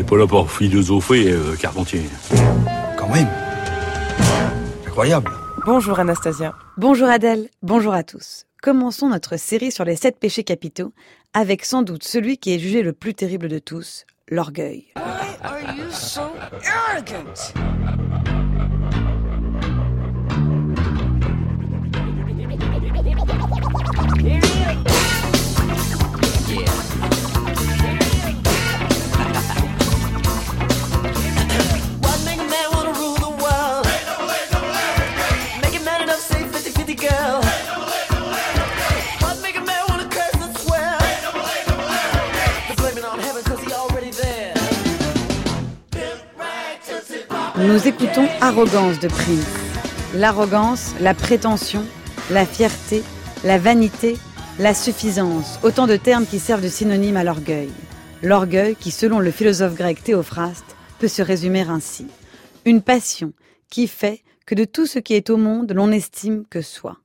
n'est pas là pour philosopher, euh, Carpentier. Quand même. Incroyable. Bonjour Anastasia. Bonjour Adèle, bonjour à tous. Commençons notre série sur les sept péchés capitaux avec sans doute celui qui est jugé le plus terrible de tous, l'orgueil. Nous écoutons Arrogance de Prince. L'arrogance, la prétention, la fierté, la vanité, la suffisance, autant de termes qui servent de synonyme à l'orgueil. L'orgueil qui, selon le philosophe grec Théophraste, peut se résumer ainsi. Une passion qui fait que de tout ce qui est au monde, l'on estime que soi.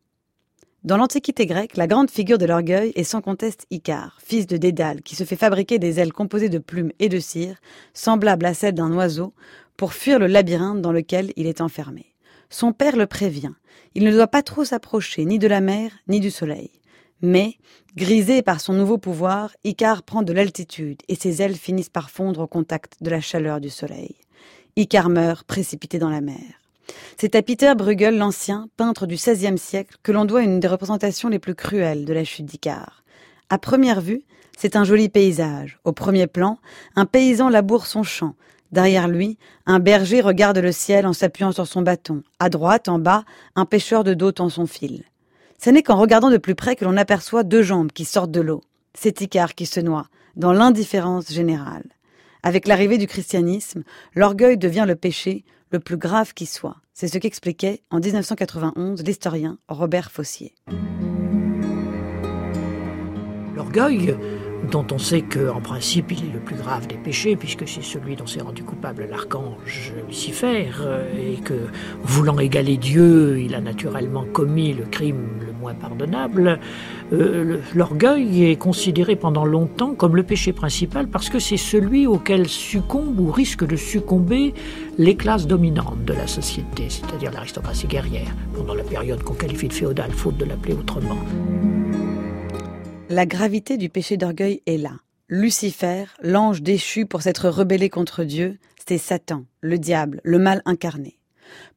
Dans l'Antiquité grecque, la grande figure de l'orgueil est sans conteste Icare, fils de Dédale, qui se fait fabriquer des ailes composées de plumes et de cire, semblables à celles d'un oiseau, pour fuir le labyrinthe dans lequel il est enfermé. Son père le prévient. Il ne doit pas trop s'approcher ni de la mer ni du soleil. Mais, grisé par son nouveau pouvoir, Icare prend de l'altitude et ses ailes finissent par fondre au contact de la chaleur du soleil. Icare meurt précipité dans la mer. C'est à Peter Bruegel l'Ancien, peintre du XVIe siècle, que l'on doit une des représentations les plus cruelles de la chute d'Icare. À première vue, c'est un joli paysage. Au premier plan, un paysan laboure son champ, Derrière lui, un berger regarde le ciel en s'appuyant sur son bâton. À droite, en bas, un pêcheur de dos tend son fil. Ce n'est qu'en regardant de plus près que l'on aperçoit deux jambes qui sortent de l'eau. C'est Icare qui se noie, dans l'indifférence générale. Avec l'arrivée du christianisme, l'orgueil devient le péché le plus grave qui soit. C'est ce qu'expliquait en 1991 l'historien Robert Fossier. L'orgueil dont on sait qu'en principe il est le plus grave des péchés, puisque c'est celui dont s'est rendu coupable l'archange Lucifer, euh, et que, voulant égaler Dieu, il a naturellement commis le crime le moins pardonnable. Euh, l'orgueil est considéré pendant longtemps comme le péché principal, parce que c'est celui auquel succombe ou risque de succomber les classes dominantes de la société, c'est-à-dire l'aristocratie guerrière, pendant la période qu'on qualifie de féodale, faute de l'appeler autrement. La gravité du péché d'orgueil est là. Lucifer, l'ange déchu pour s'être rebellé contre Dieu, c'est Satan, le diable, le mal incarné.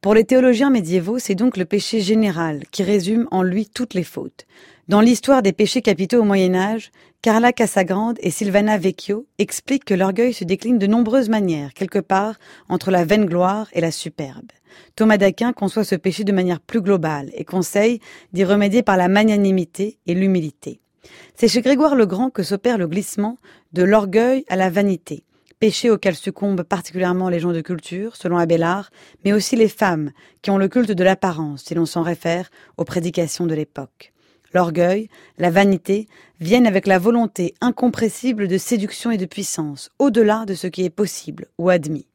Pour les théologiens médiévaux, c'est donc le péché général qui résume en lui toutes les fautes. Dans l'histoire des péchés capitaux au Moyen Âge, Carla Casagrande et Silvana Vecchio expliquent que l'orgueil se décline de nombreuses manières, quelque part entre la vaine gloire et la superbe. Thomas d'Aquin conçoit ce péché de manière plus globale et conseille d'y remédier par la magnanimité et l'humilité. C'est chez Grégoire le Grand que s'opère le glissement de l'orgueil à la vanité, péché auquel succombent particulièrement les gens de culture, selon Abélard, mais aussi les femmes, qui ont le culte de l'apparence, si l'on s'en réfère aux prédications de l'époque. L'orgueil, la vanité, viennent avec la volonté incompressible de séduction et de puissance, au-delà de ce qui est possible ou admis.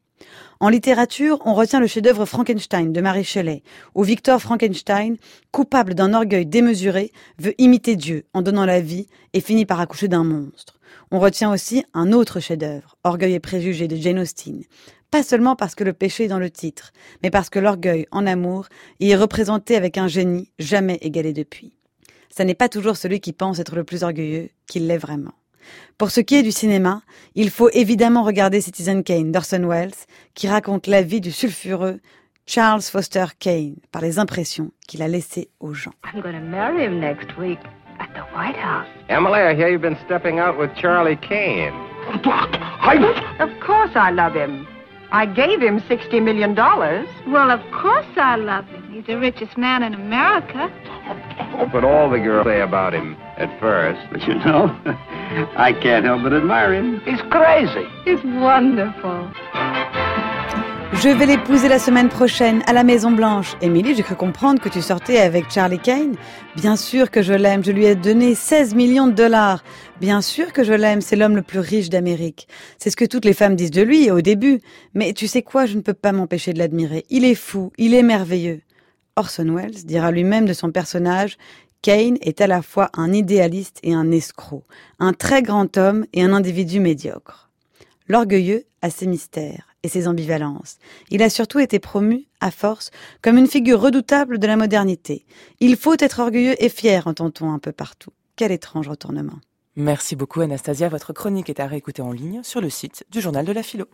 En littérature, on retient le chef-d'œuvre Frankenstein de Marie Shelley, où Victor Frankenstein, coupable d'un orgueil démesuré, veut imiter Dieu en donnant la vie et finit par accoucher d'un monstre. On retient aussi un autre chef-d'œuvre, Orgueil et préjugés de Jane Austen. Pas seulement parce que le péché est dans le titre, mais parce que l'orgueil en amour y est représenté avec un génie jamais égalé depuis. Ce n'est pas toujours celui qui pense être le plus orgueilleux qui l'est vraiment. Pour ce qui est du cinéma, il faut évidemment regarder Citizen Kane d'Orson Welles, qui raconte la vie du sulfureux Charles Foster Kane par les impressions qu'il a laissées aux gens. I'm going to marry him next week at the White House. Emily, I hear you've been stepping out with Charlie Kane. I... Of course I love him. I gave him $60 million. Well, of course I love him. He's the richest man in America. But all the girls say about him at first. But you know, I can't help but admire him. He's crazy. He's wonderful. Je vais l'épouser la semaine prochaine à la Maison Blanche. Émilie, j'ai cru comprendre que tu sortais avec Charlie Kane. Bien sûr que je l'aime, je lui ai donné 16 millions de dollars. Bien sûr que je l'aime, c'est l'homme le plus riche d'Amérique. C'est ce que toutes les femmes disent de lui au début. Mais tu sais quoi, je ne peux pas m'empêcher de l'admirer. Il est fou, il est merveilleux. Orson Welles dira lui-même de son personnage Kane est à la fois un idéaliste et un escroc, un très grand homme et un individu médiocre. L'orgueilleux à ses mystères et ses ambivalences. Il a surtout été promu, à force, comme une figure redoutable de la modernité. Il faut être orgueilleux et fier, entend-on un peu partout. Quel étrange retournement. Merci beaucoup Anastasia, votre chronique est à réécouter en ligne sur le site du journal de la philo.